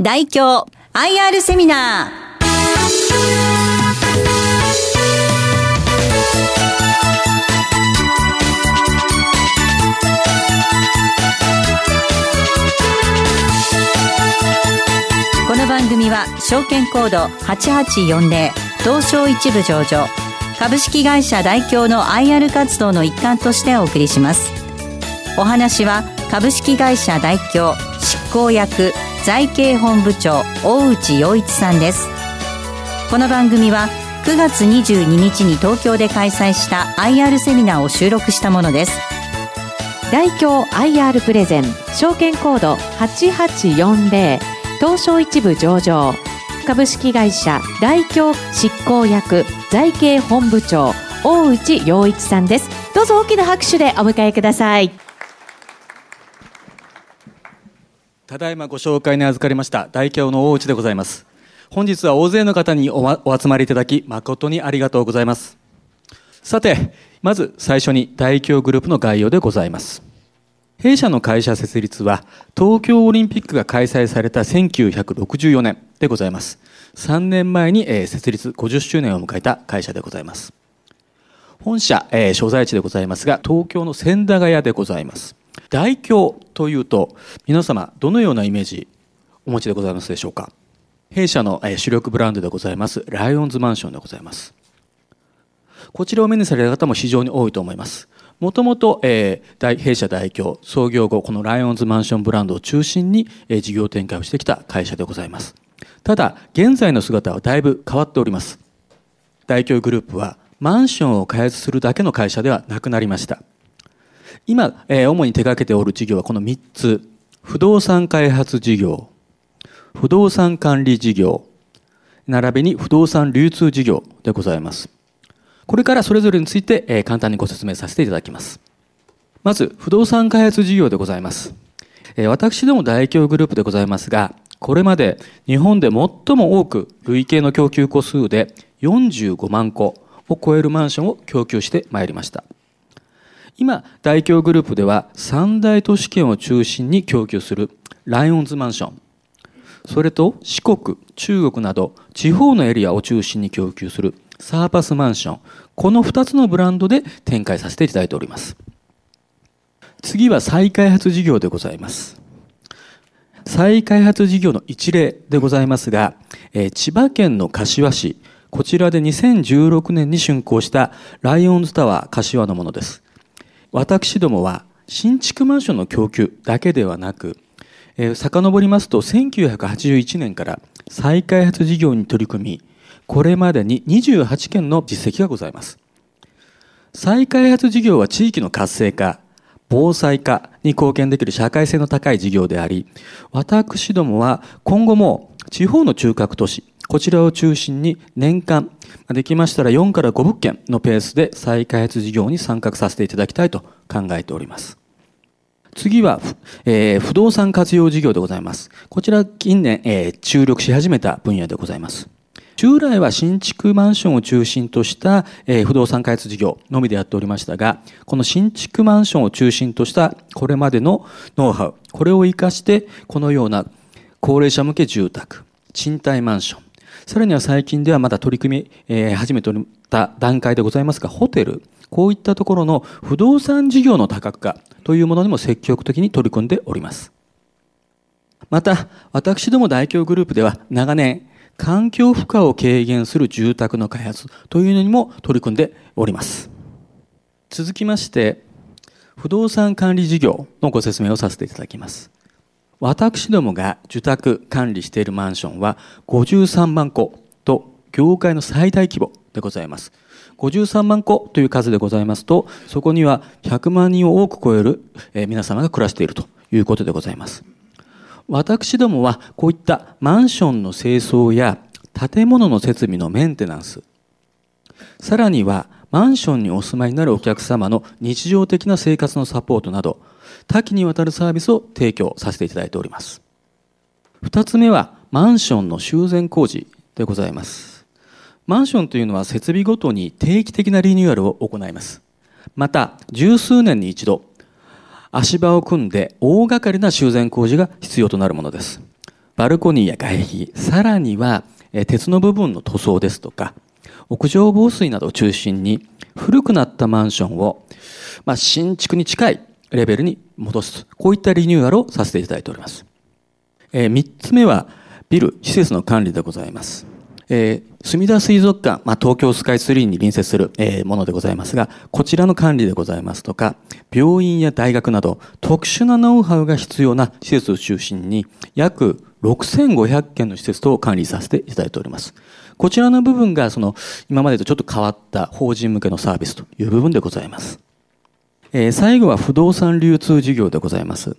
大京 IR セミナー。この番組は証券コード8840東証一部上場株式会社大京の IR 活動の一環としてお送りします。お話は株式会社大京執行役財経本部長大内洋一さんです。この番組は9月22日に東京で開催した IR セミナーを収録したものです。大京 IR プレゼン証券コード8840東証一部上場株式会社大京執行役財経本部長大内洋一さんです。どうぞ大きな拍手でお迎えください。ただいまご紹介に預かりました大京の大内でございます。本日は大勢の方にお集まりいただき誠にありがとうございます。さてまず最初に大京グループの概要でございます。弊社の会社設立は東京オリンピックが開催された1964年でございます。3年前に設立50周年を迎えた会社でございます。本社、えー、所在地でございますが東京の千駄ヶ谷でございます。大京というと皆様どのようなイメージお持ちでございますでしょうか？弊社の主力ブランドでございますライオンズマンションでございます。こちらを目にされた方も非常に多いと思います。もともと弊社代表創業後このライオンズマンションブランドを中心に事業展開をしてきた会社でございます。ただ現在の姿はだいぶ変わっております。大京グループはマンションを開発するだけの会社ではなくなりました。今、えー、主に手掛けておる事業はこの3つ。不動産開発事業、不動産管理事業、並びに不動産流通事業でございます。これからそれぞれについて、えー、簡単にご説明させていただきます。まず、不動産開発事業でございます。えー、私ども大京グループでございますが、これまで日本で最も多く累計の供給個数で45万戸を超えるマンションを供給してまいりました。今、大京グループでは三大都市圏を中心に供給するライオンズマンション、それと四国、中国など地方のエリアを中心に供給するサーパスマンション、この2つのブランドで展開させていただいております。次は再開発事業でございます。再開発事業の一例でございますが、え千葉県の柏市、こちらで2016年に竣工したライオンズタワー柏のものです。私どもは新築マンションの供給だけではなく、えー、遡りますと1981年から再開発事業に取り組み、これまでに28件の実績がございます。再開発事業は地域の活性化、防災化に貢献できる社会性の高い事業であり、私どもは今後も地方の中核都市、こちらを中心に年間、できましたら4から5物件のペースで再開発事業に参画させていただきたいと考えております。次は、えー、不動産活用事業でございます。こちら近年、えー、注力し始めた分野でございます。従来は新築マンションを中心とした、えー、不動産開発事業のみでやっておりましたが、この新築マンションを中心としたこれまでのノウハウ、これを活かして、このような高齢者向け住宅、賃貸マンション、さらには最近ではまだ取り組み、えー、始めておった段階でございますが、ホテル、こういったところの不動産事業の多角化というものにも積極的に取り組んでおります。また、私ども大京グループでは長年、環境負荷を軽減する住宅の開発というのにも取り組んでおります。続きまして、不動産管理事業のご説明をさせていただきます。私どもが受託管理しているマンションは53万戸と業界の最大規模でございます。53万戸という数でございますと、そこには100万人を多く超える皆様が暮らしているということでございます。私どもはこういったマンションの清掃や建物の設備のメンテナンス、さらにはマンションにお住まいになるお客様の日常的な生活のサポートなど、多岐にわたるサービスを提供させていただいております。二つ目は、マンションの修繕工事でございます。マンションというのは設備ごとに定期的なリニューアルを行います。また、十数年に一度、足場を組んで大掛かりな修繕工事が必要となるものです。バルコニーや外壁、さらには鉄の部分の塗装ですとか、屋上防水などを中心に古くなったマンションを、まあ、新築に近いレベルに戻す。こういったリニューアルをさせていただいております。えー、3つ目は、ビル、施設の管理でございます。えー、墨田水族館、まあ、東京スカイツリーに隣接する、えー、ものでございますが、こちらの管理でございますとか、病院や大学など特殊なノウハウが必要な施設を中心に、約6500件の施設等を管理させていただいております。こちらの部分が、その、今までとちょっと変わった法人向けのサービスという部分でございます。えー、最後は不動産流通事業でございます。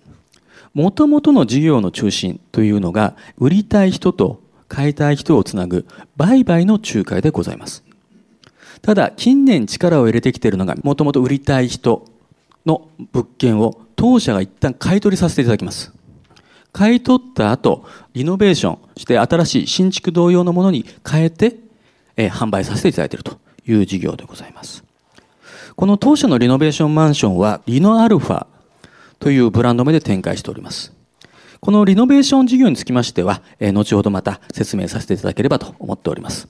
もともとの事業の中心というのが、売りたい人と買いたい人をつなぐ売買の仲介でございます。ただ、近年力を入れてきているのが、もともと売りたい人の物件を当社が一旦買い取りさせていただきます。買い取った後、リノベーションして新しい新築同様のものに変えて、えー、販売させていただいているという事業でございます。この当社のリノベーションマンションは、リノアルファというブランド名で展開しております。このリノベーション事業につきましては、え後ほどまた説明させていただければと思っております。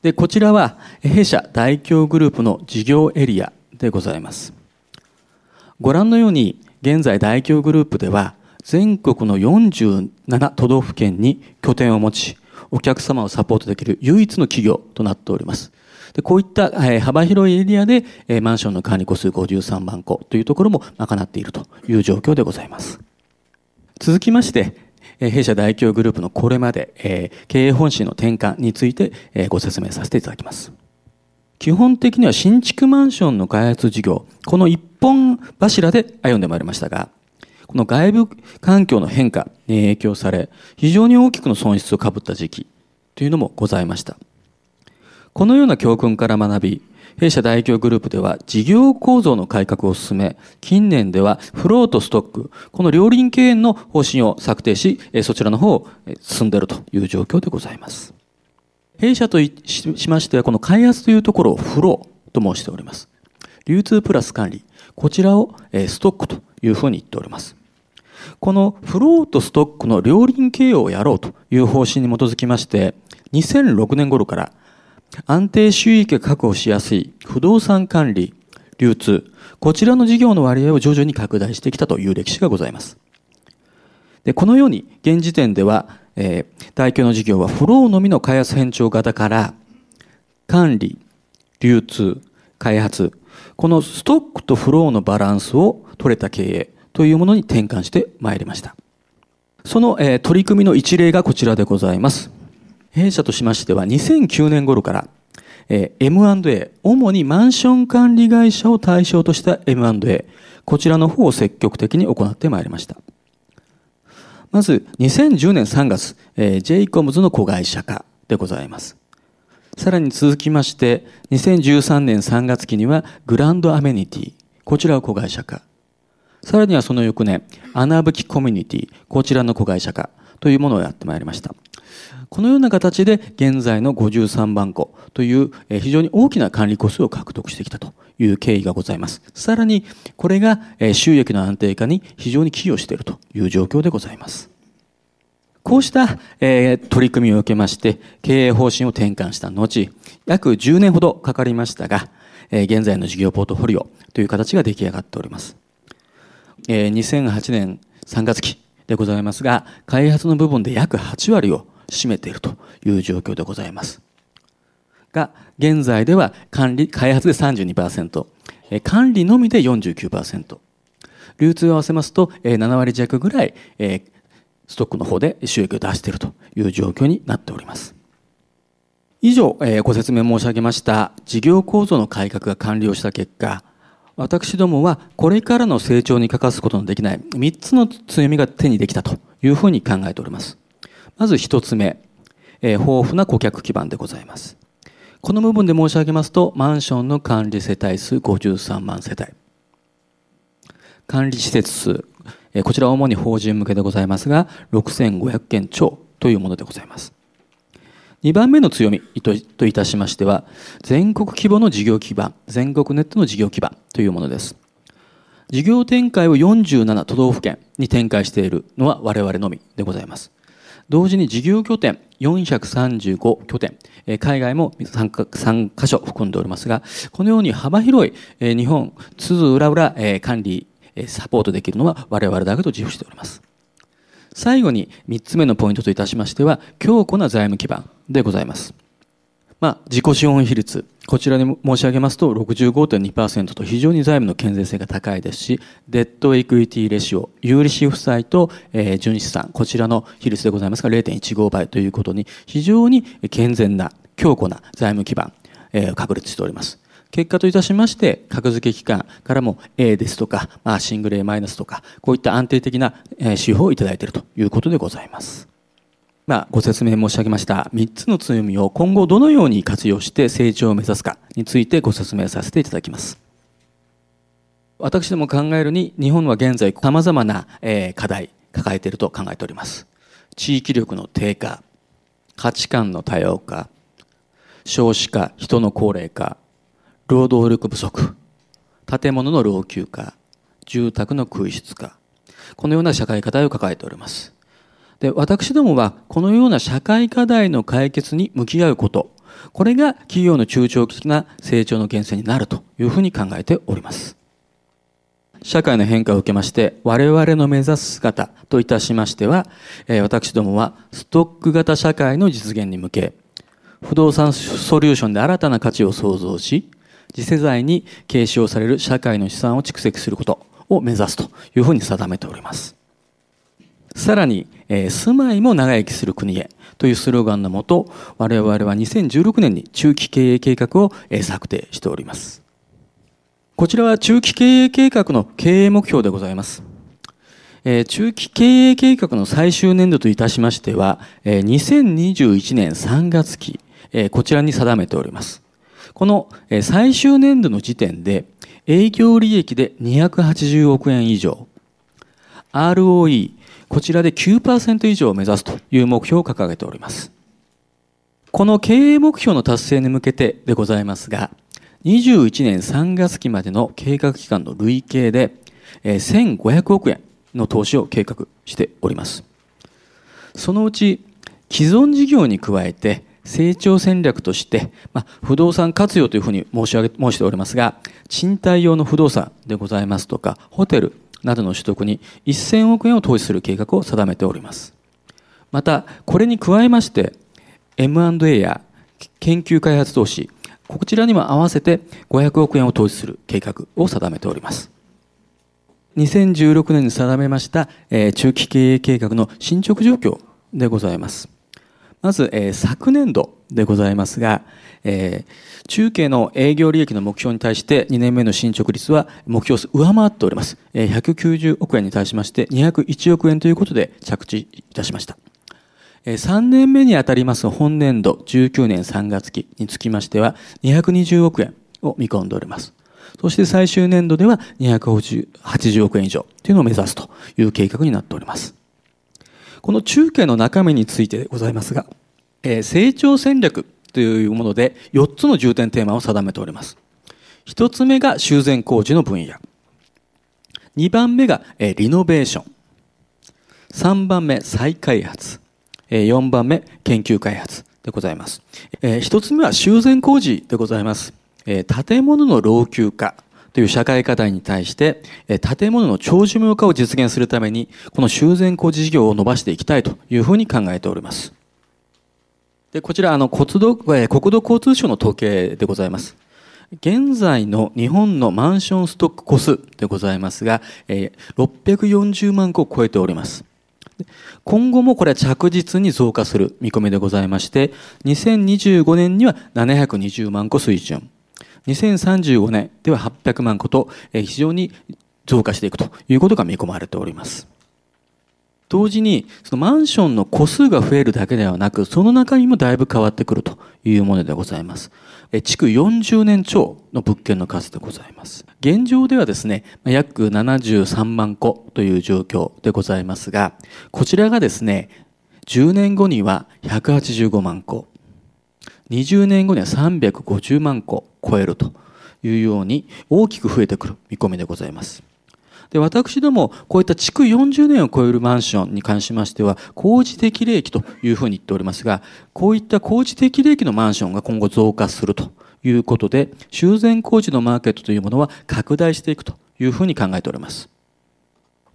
で、こちらは、弊社大京グループの事業エリアでございます。ご覧のように、現在大京グループでは、全国の47都道府県に拠点を持ち、お客様をサポートできる唯一の企業となっております。でこういったえ幅広いエリアでえマンションの管理戸数53万戸というところも賄っているという状況でございます。続きまして、弊社大京グループのこれまで、え経営方針の転換について、えご説明させていただきます。基本的には新築マンションの開発事業、この一本柱で歩んでまいりましたが、この外部環境の変化に影響され、非常に大きくの損失をかぶった時期というのもございました。このような教訓から学び、弊社大京グループでは事業構造の改革を進め、近年ではフローとストック、この両輪経営の方針を策定し、そちらの方を進んでいるという状況でございます。弊社としましては、この開発というところをフローと申しております。流通プラス管理、こちらをストックというふうに言っております。このフローとストックの両輪経営をやろうという方針に基づきまして、2006年頃から安定収益が確保しやすい不動産管理、流通、こちらの事業の割合を徐々に拡大してきたという歴史がございます。でこのように現時点では、えー、大京の事業はフローのみの開発変調型から管理、流通、開発、このストックとフローのバランスを取れた経営というものに転換してまいりました。その、えー、取り組みの一例がこちらでございます。弊社としましては2009年頃から、えー、M&A、主にマンション管理会社を対象とした M&A、こちらの方を積極的に行ってまいりました。まず、2010年3月、えー、j イコムズの子会社化でございます。さらに続きまして、2013年3月期にはグランドアメニティ、こちらを子会社化。さらにはその翌年、穴吹きコミュニティ、こちらの子会社化というものをやってまいりました。このような形で現在の53番戸という非常に大きな管理個数を獲得してきたという経緯がございます。さらにこれが収益の安定化に非常に寄与しているという状況でございます。こうした、え取り組みを受けまして、経営方針を転換した後、約10年ほどかかりましたが、え現在の事業ポートフォリオという形が出来上がっております。え2008年3月期でございますが、開発の部分で約8割を占めているという状況でございます。が、現在では管理、開発で32%、管理のみで49%、流通を合わせますと7割弱ぐらいストックの方で収益を出しているという状況になっております。以上え、ご説明申し上げました事業構造の改革が完了した結果、私どもはこれからの成長に欠かすことのできない3つの強みが手にできたというふうに考えております。まず一つ目、えー、豊富な顧客基盤でございます。この部分で申し上げますと、マンションの管理世帯数53万世帯。管理施設数、えー、こちらは主に法人向けでございますが、6500件超というものでございます。2番目の強みといたしましては、全国規模の事業基盤、全国ネットの事業基盤というものです。事業展開を47都道府県に展開しているのは我々のみでございます。同時に事業拠点435拠点、海外も 3, 3カ所含んでおりますが、このように幅広い日本、津々浦々管理、サポートできるのは我々だけと自負しております。最後に3つ目のポイントといたしましては、強固な財務基盤でございます。まあ、自己資本比率、こちらに申し上げますと65.2%と非常に財務の健全性が高いですし、デッドエクイティレシオ、有利子負債と、えー、純資産、こちらの比率でございますが0.15倍ということに非常に健全な強固な財務基盤、えー、確立しております。結果といたしまして、格付け機関からも A ですとか、まあ、シングル A マイナスとか、こういった安定的な指標をいただいているということでございます。まあ、ご説明申し上げました3つの強みを今後どのように活用して成長を目指すかについてご説明させていただきます。私ども考えるに日本は現在様々な課題抱えていると考えております。地域力の低下、価値観の多様化、少子化、人の高齢化、労働力不足、建物の老朽化、住宅の空室化、このような社会課題を抱えております。で、私どもはこのような社会課題の解決に向き合うこと、これが企業の中長期的な成長の源泉になるというふうに考えております。社会の変化を受けまして、我々の目指す姿といたしましては、私どもはストック型社会の実現に向け、不動産ソリューションで新たな価値を創造し、次世代に継承される社会の資産を蓄積することを目指すというふうに定めております。さらに、えー、住まいも長生きする国へというスローガンのもと、我々は2016年に中期経営計画を、えー、策定しております。こちらは中期経営計画の経営目標でございます。えー、中期経営計画の最終年度といたしましては、えー、2021年3月期、えー、こちらに定めております。この最終年度の時点で営業利益で280億円以上、ROE こちらで9%以上を目指すという目標を掲げております。この経営目標の達成に向けてでございますが、21年3月期までの計画期間の累計で1500億円の投資を計画しております。そのうち既存事業に加えて成長戦略として、まあ、不動産活用というふうに申し上げ申しておりますが、賃貸用の不動産でございますとか、ホテル、などの取得に1000億円を投資する計画を定めております。また、これに加えまして、M&A や研究開発投資、こちらにも合わせて500億円を投資する計画を定めております。2016年に定めました、え中期経営計画の進捗状況でございます。まず、え昨年度でございますが、えー、中継の営業利益の目標に対して2年目の進捗率は目標数上回っております。えー、190億円に対しまして201億円ということで着地いたしました。えー、3年目にあたります本年度19年3月期につきましては220億円を見込んでおります。そして最終年度では280億円以上というのを目指すという計画になっております。この中継の中身についてでございますが、えー、成長戦略というもので4つの重点テーマを定めております。1つ目が修繕工事の分野。2番目がえリノベーション。3番目再開発。4番目研究開発でございます。1つ目は修繕工事でございます。え建物の老朽化という社会課題に対して、建物の長寿命化を実現するために、この修繕工事事業を伸ばしていきたいというふうに考えております。でこちらあの国土国土交通省の統計でございます。現在の日本のマンションストック個数でございますが、えー、640万個を超えております。今後もこれは着実に増加する見込みでございまして、2025年には720万個水準、2035年では800万個と非常に増加していくということが見込まれております。同時に、そのマンションの個数が増えるだけではなく、その中身もだいぶ変わってくるというものでございます。築40年超の物件の数でございます。現状ではですね、約73万戸という状況でございますが、こちらがですね、10年後には185万戸、20年後には350万戸超えるというように大きく増えてくる見込みでございます。で、私ども、こういった築40年を超えるマンションに関しましては、工事適齢期というふうに言っておりますが、こういった工事適齢期のマンションが今後増加するということで、修繕工事のマーケットというものは拡大していくというふうに考えております。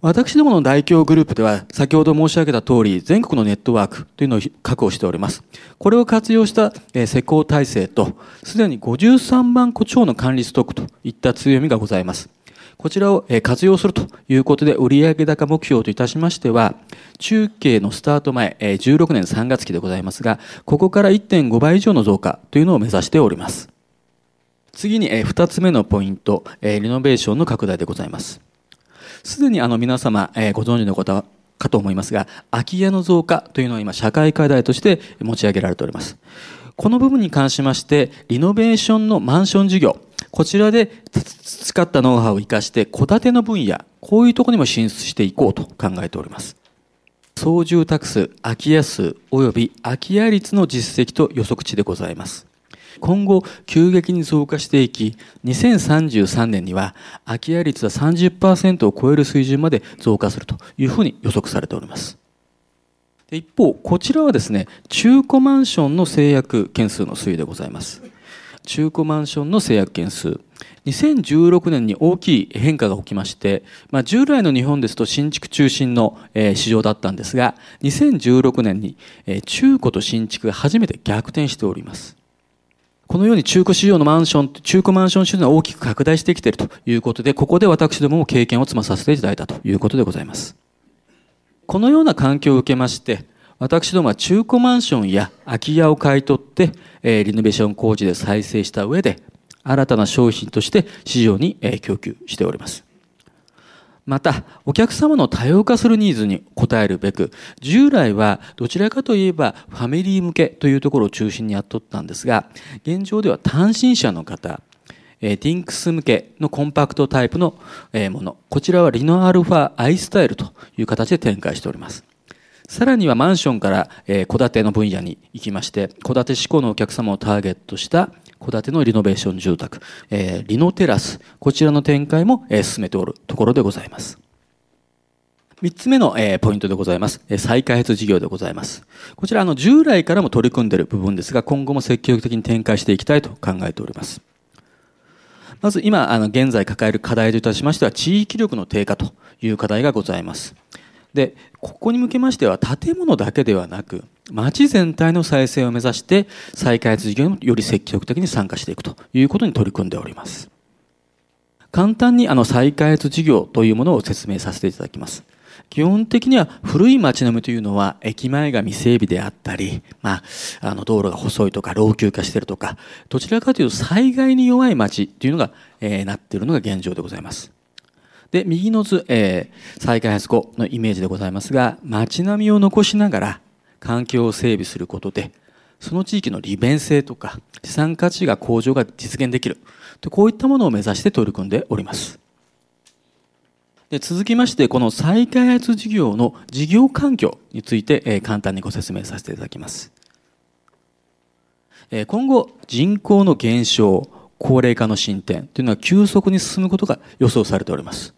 私どもの大京グループでは、先ほど申し上げた通り、全国のネットワークというのを確保しております。これを活用した施工体制と、すでに53万個超の管理ストックといった強みがございます。こちらを活用するということで、売上高目標といたしましては、中継のスタート前、16年3月期でございますが、ここから1.5倍以上の増加というのを目指しております。次に2つ目のポイント、リノベーションの拡大でございます。すでにあの皆様ご存知の方かと思いますが、空き家の増加というのは今社会課題として持ち上げられております。この部分に関しまして、リノベーションのマンション事業、こちらで培ったノウハウを生かして、戸建ての分野、こういうところにも進出していこうと考えております。総住宅数、空き家数、及び空き家率の実績と予測値でございます。今後、急激に増加していき、2033年には空き家率は30%を超える水準まで増加するというふうに予測されております。一方、こちらはですね、中古マンションの制約件数の推移でございます。中古マンションの制約件数。2016年に大きい変化が起きまして、まあ、従来の日本ですと新築中心の、市場だったんですが、2016年に、中古と新築が初めて逆転しております。このように中古市場のマンション、中古マンション市場が大きく拡大してきているということで、ここで私どもも経験を積まさせていただいたということでございます。このような環境を受けまして、私どもは中古マンションや空き家を買い取って、えー、リノベーション工事で再生した上で、新たな商品として市場に、えー、供給しております。また、お客様の多様化するニーズに応えるべく、従来はどちらかといえばファミリー向けというところを中心にやっとったんですが、現状では単身者の方、えティンクス向けのコンパクトタイプの、えもの。こちらはリノアルファアイスタイルという形で展開しております。さらにはマンションから戸建ての分野に行きまして、戸建て志向のお客様をターゲットした戸建てのリノベーション住宅、え、リノテラス、こちらの展開も、え、進めておるところでございます。三つ目の、え、ポイントでございます。え、再開発事業でございます。こちら、あの、従来からも取り組んでいる部分ですが、今後も積極的に展開していきたいと考えております。まず今、あの、現在抱える課題といたしましては、地域力の低下という課題がございます。で、ここに向けましては、建物だけではなく、町全体の再生を目指して、再開発事業により積極的に参加していくということに取り組んでおります。簡単にあの再開発事業というものを説明させていただきます。基本的には古い街並みというのは駅前が未整備であったり、まあ、あの道路が細いとか老朽化しているとか、どちらかというと災害に弱い街っていうのが、えー、なっているのが現状でございます。で、右の図、えー、再開発後のイメージでございますが、街並みを残しながら環境を整備することで、その地域の利便性とか資産価値が向上が実現できる。こういったものを目指して取り組んでおります。で続きまして、この再開発事業の事業環境について、えー、簡単にご説明させていただきます。え、今後、人口の減少、高齢化の進展というのは急速に進むことが予想されております。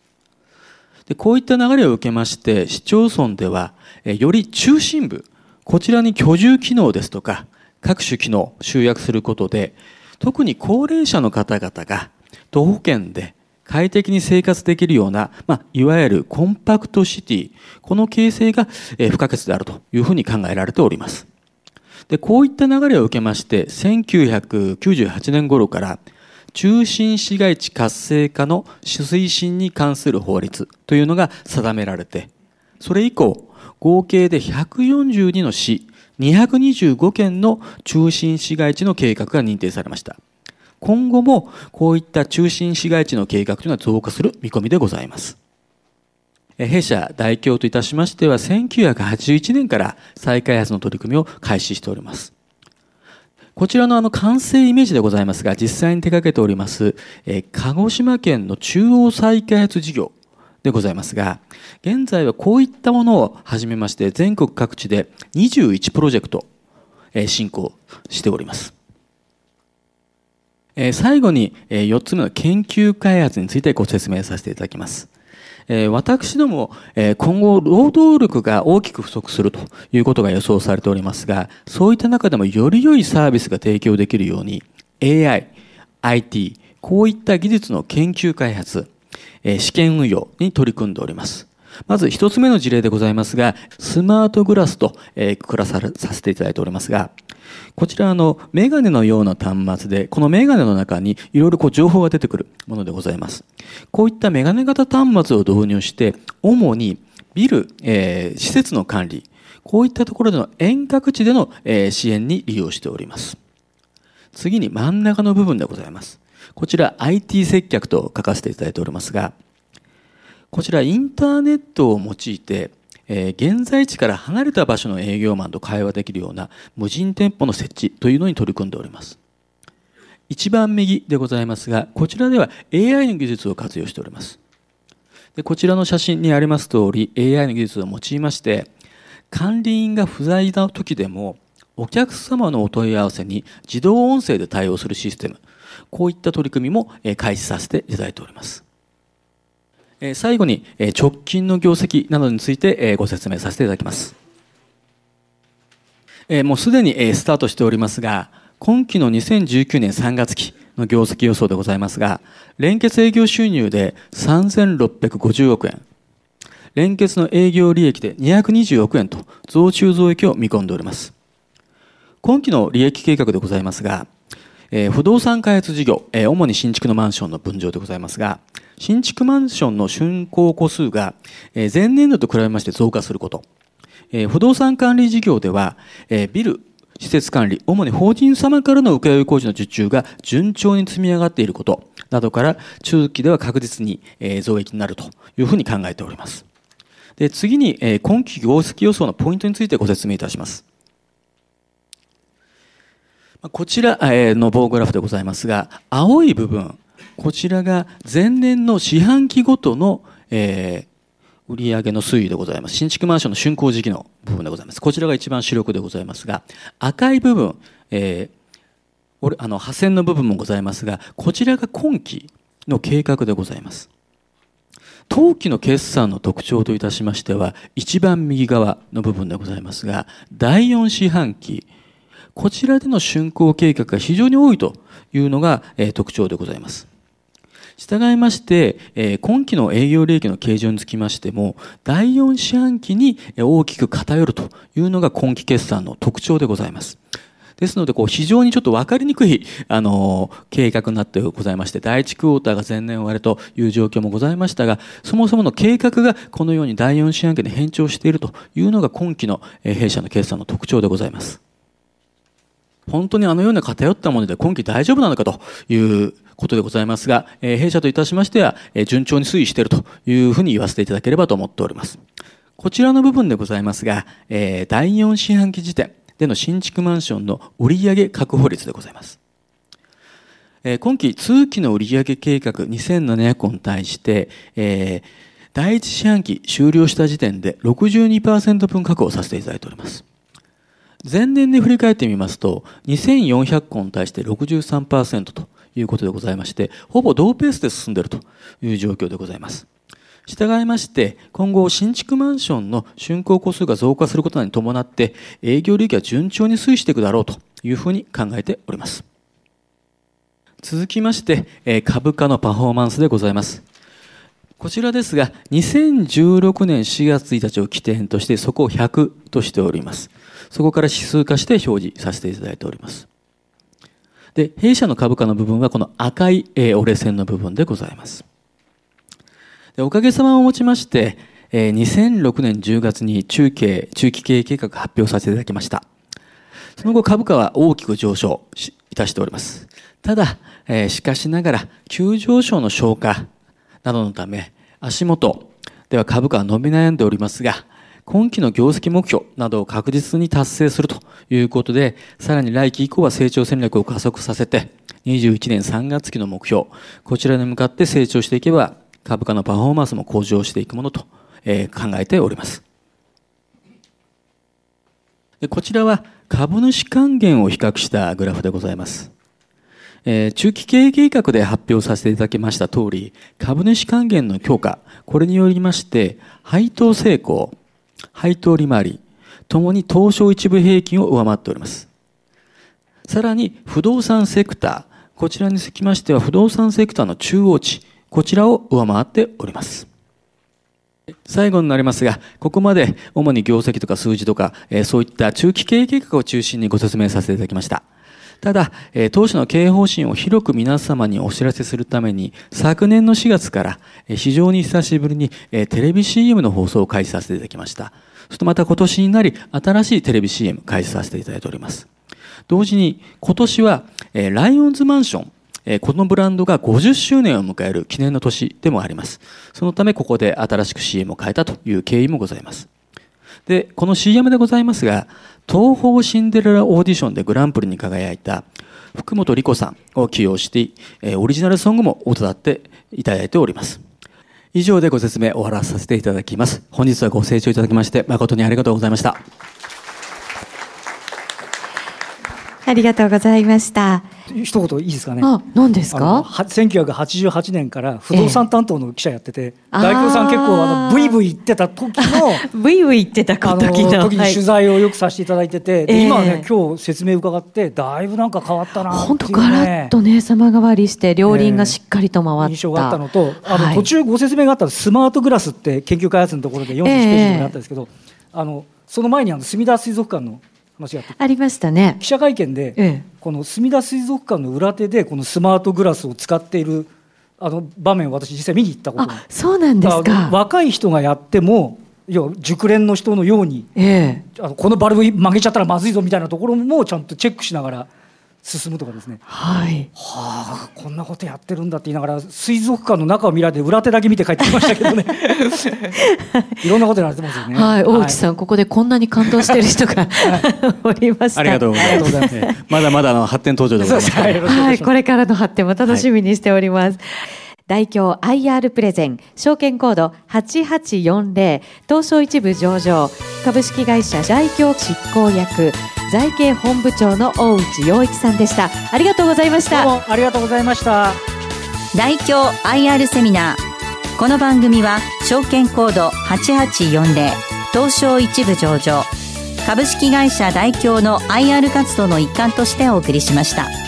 でこういった流れを受けまして、市町村では、より中心部、こちらに居住機能ですとか、各種機能集約することで、特に高齢者の方々が徒歩圏で快適に生活できるような、まあ、いわゆるコンパクトシティ、この形成が不可欠であるというふうに考えられております。で、こういった流れを受けまして、1998年頃から中心市街地活性化の推進に関する法律というのが定められて、それ以降、合計で142の市、225件の中心市街地の計画が認定されました。今後もこういった中心市街地の計画というのは増加する見込みでございます。弊社代表といたしましては1981年から再開発の取り組みを開始しております。こちらのあの完成イメージでございますが、実際に手掛けております、え鹿児島県の中央再開発事業でございますが、現在はこういったものを始めまして、全国各地で21プロジェクト、え進行しております。え最後に、え4つ目の研究開発についてご説明させていただきます。えー、私ども、えー、今後、労働力が大きく不足するということが予想されておりますが、そういった中でもより良いサービスが提供できるように、AI、IT、こういった技術の研究開発、えー、試験運用に取り組んでおります。まず一つ目の事例でございますが、スマートグラスと、えー、くくらさせていただいておりますが、こちらあのメガネのような端末で、このメガネの中にいろいろこう情報が出てくるものでございます。こういったメガネ型端末を導入して、主にビル、えー、施設の管理、こういったところでの遠隔地での、えー、支援に利用しております。次に真ん中の部分でございます。こちら IT 接客と書かせていただいておりますが、こちらインターネットを用いて、えー、現在地から離れた場所の営業マンと会話できるような無人店舗の設置というのに取り組んでおります。一番右でございますが、こちらでは AI の技術を活用しております。でこちらの写真にあります通り、AI の技術を用いまして、管理員が不在な時でも、お客様のお問い合わせに自動音声で対応するシステム、こういった取り組みも開始させていただいております。最後に直近の業績などについてご説明させていただきます。もうすでにスタートしておりますが、今期の2019年3月期の業績予想でございますが、連結営業収入で3650億円、連結の営業利益で220億円と増収増益を見込んでおります。今期の利益計画でございますが、不動産開発事業、主に新築のマンションの分譲でございますが、新築マンションの竣工戸数が、前年度と比べまして増加すること、不動産管理事業では、ビル、施設管理、主に法人様からの請負工事の受注が順調に積み上がっていることなどから、中期では確実に、増益になるというふうに考えております。で次に、今期業績予想のポイントについてご説明いたします。こちらの棒グラフでございますが、青い部分、こちらが前年の四半期ごとの、えー、売上の推移でございます。新築マンションの竣工時期の部分でございます。こちらが一番主力でございますが、赤い部分、えー、あの、破線の部分もございますが、こちらが今期の計画でございます。当期の決算の特徴といたしましては、一番右側の部分でございますが、第4四半期、こちらでの竣工計画が非常に多いというのが、えー、特徴でございます。従いまして、今期の営業利益の計上につきましても、第4四半期に大きく偏るというのが今期決算の特徴でございます。ですので、非常にちょっと分かりにくい、あの、計画になってございまして、第1クォーターが前年終わりという状況もございましたが、そもそもの計画がこのように第4四半期で変調しているというのが今期の弊社の決算の特徴でございます。本当にあのような偏ったもので今期大丈夫なのかということでございますが、えー、弊社といたしましては、えー、順調に推移しているというふうに言わせていただければと思っております。こちらの部分でございますが、えー、第4四半期時点での新築マンションの売上確保率でございます。え、今期通期の売上計画2700個に対して、え、第一四半期終了した時点で62%分確保させていただいております。前年で振り返ってみますと、2400個に対して63%ということでございまして、ほぼ同ペースで進んでいるという状況でございます。従いまして、今後、新築マンションの竣工個数が増加することに伴って、営業利益は順調に推移していくだろうというふうに考えております。続きまして、株価のパフォーマンスでございます。こちらですが、2016年4月1日を起点として、そこを100としております。そこから指数化して表示させていただいております。で、弊社の株価の部分はこの赤い、折れ線の部分でございます。でおかげさまをもちまして、え2006年10月に中継、中期経営計画発表させていただきました。その後株価は大きく上昇いたしております。ただ、えしかしながら急上昇の消化などのため足元では株価は伸び悩んでおりますが、今期の業績目標などを確実に達成するということで、さらに来期以降は成長戦略を加速させて、21年3月期の目標、こちらに向かって成長していけば、株価のパフォーマンスも向上していくものと、え考えております。でこちらは株主還元を比較したグラフでございます。えー、中期経営計画で発表させていただきました通り、株主還元の強化、これによりまして、配当成功、配当利回り、ともに東証一部平均を上回っております。さらに、不動産セクター、こちらにつきましては、不動産セクターの中央値、こちらを上回っております。最後になりますが、ここまで主に業績とか数字とか、えー、そういった中期経営計画を中心にご説明させていただきました。ただ、え当初の経営方針を広く皆様にお知らせするために、昨年の4月から、え非常に久しぶりに、えテレビ CM の放送を開始させていただきました。そしてまた今年になり、新しいテレビ CM 開始させていただいております。同時に、今年は、えライオンズマンション、このブランドが50周年を迎える記念の年でもあります。そのためここで新しく CM を変えたという経緯もございます。で、この CM でございますが、東方シンデレラオーディションでグランプリに輝いた福本莉子さんを起用して、えオリジナルソングも歌っていただいております。以上でご説明終わらさせていただきます。本日はご清聴いただきまして誠にありがとうございました。ありがとうございました。一言いいですかね？あ、何ですか？千九百八十八年から不動産担当の記者やってて、えー、大工さん結構あのブイブイ言ってた時の ブイブイ言ってた時の。時に取材をよくさせていただいてて、はい、今ね、今日説明伺ってだいぶなんか変わったな本当ガラッとね様変わりして両輪がしっかりと回った、えー、印象があったのと、あの、途中ご説明があったスマートグラスって研究開発のところで40ページにあったんですけど、あのその前にあの墨田水族館の話がありましたね。記者会見で、ええ、この墨田水族館の裏手でこのスマートグラスを使っているあの場面を私実際見に行ったことあそうなんですか。若い人がやっても要熟練の人のように、ええ、あのこのバルブ曲げちゃったらまずいぞみたいなところもちゃんとチェックしながら進むとかですね。はい。はあ、こんなことやってるんだって言いながら、水族館の中を見られて、裏手だけ見て帰ってきましたけどね。いろんなことやられてますよね。はい、大内さん、はい、ここでこんなに感動している人がおりました。ありがとうございます。まだまだの発展途上でございます。はい、これからの発展も楽しみにしております。はい大京 IR プレゼン証券コード8840東証一部上場株式会社大京執行役財経本部長の大内洋一さんでした。ありがとうございました。どうもありがとうございました。大京 IR セミナー。この番組は証券コード8840東証一部上場株式会社大京の IR 活動の一環としてお送りしました。